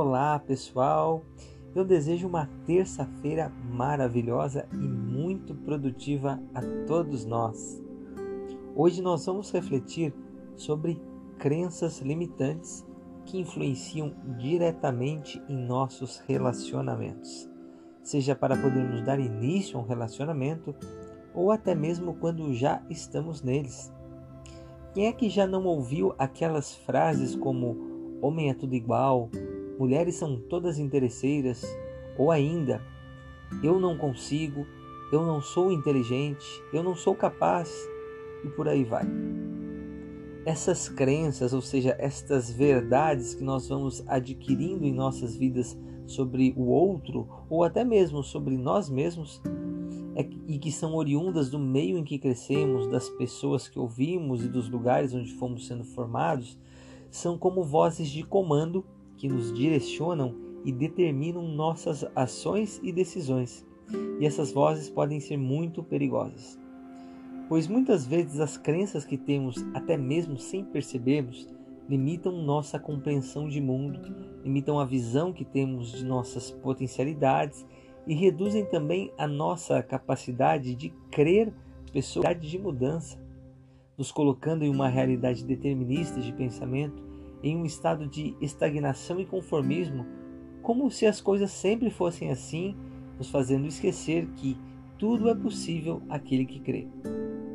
Olá, pessoal. Eu desejo uma terça-feira maravilhosa e muito produtiva a todos nós. Hoje nós vamos refletir sobre crenças limitantes que influenciam diretamente em nossos relacionamentos, seja para podermos dar início a um relacionamento ou até mesmo quando já estamos neles. Quem é que já não ouviu aquelas frases como homem é tudo igual, mulheres são todas interesseiras, ou ainda eu não consigo, eu não sou inteligente, eu não sou capaz, e por aí vai. Essas crenças, ou seja, estas verdades que nós vamos adquirindo em nossas vidas sobre o outro, ou até mesmo sobre nós mesmos, é, e que são oriundas do meio em que crescemos, das pessoas que ouvimos e dos lugares onde fomos sendo formados, são como vozes de comando que nos direcionam e determinam nossas ações e decisões. E essas vozes podem ser muito perigosas. Pois muitas vezes as crenças que temos, até mesmo sem percebermos, limitam nossa compreensão de mundo, limitam a visão que temos de nossas potencialidades e reduzem também a nossa capacidade de crer pessoalidade de mudança, nos colocando em uma realidade determinista de pensamento, em um estado de estagnação e conformismo, como se as coisas sempre fossem assim, nos fazendo esquecer que tudo é possível aquele que crê.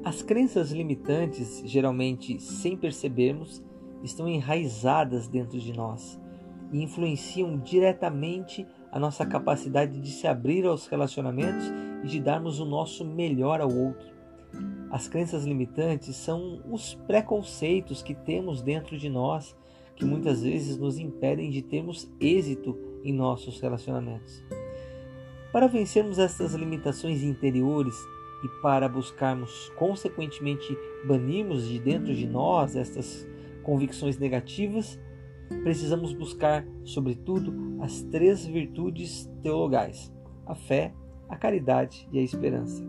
As crenças limitantes, geralmente sem percebermos, estão enraizadas dentro de nós e influenciam diretamente a nossa capacidade de se abrir aos relacionamentos e de darmos o nosso melhor ao outro. As crenças limitantes são os preconceitos que temos dentro de nós que muitas vezes nos impedem de termos êxito em nossos relacionamentos. Para vencermos essas limitações interiores e para buscarmos, consequentemente, banirmos de dentro de nós estas convicções negativas, precisamos buscar, sobretudo, as três virtudes teologais: a fé, a caridade e a esperança.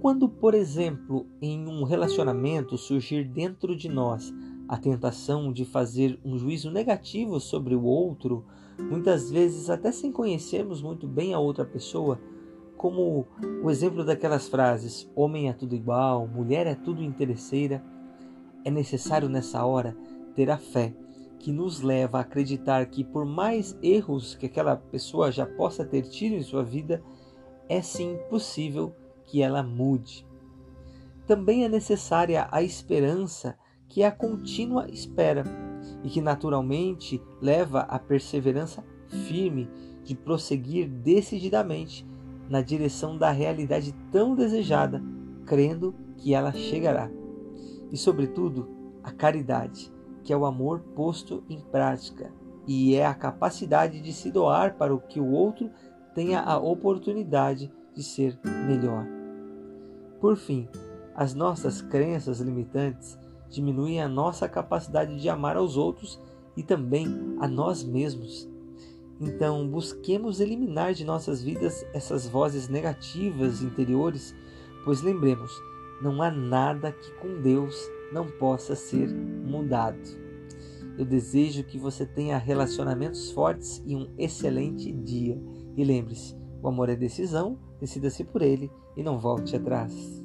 Quando, por exemplo, em um relacionamento surgir dentro de nós a tentação de fazer um juízo negativo sobre o outro, muitas vezes até sem conhecermos muito bem a outra pessoa, como o exemplo daquelas frases: homem é tudo igual, mulher é tudo interesseira, é necessário nessa hora ter a fé que nos leva a acreditar que, por mais erros que aquela pessoa já possa ter tido em sua vida, é sim possível que ela mude. Também é necessária a esperança, que é a contínua espera e que naturalmente leva à perseverança firme de prosseguir decididamente na direção da realidade tão desejada, crendo que ela chegará. E, sobretudo, a caridade, que é o amor posto em prática e é a capacidade de se doar para o que o outro tenha a oportunidade de ser melhor. Por fim, as nossas crenças limitantes diminuem a nossa capacidade de amar aos outros e também a nós mesmos. Então, busquemos eliminar de nossas vidas essas vozes negativas interiores, pois lembremos, não há nada que com Deus não possa ser mudado. Eu desejo que você tenha relacionamentos fortes e um excelente dia. E lembre-se, o amor é decisão, decida-se por ele e não volte atrás.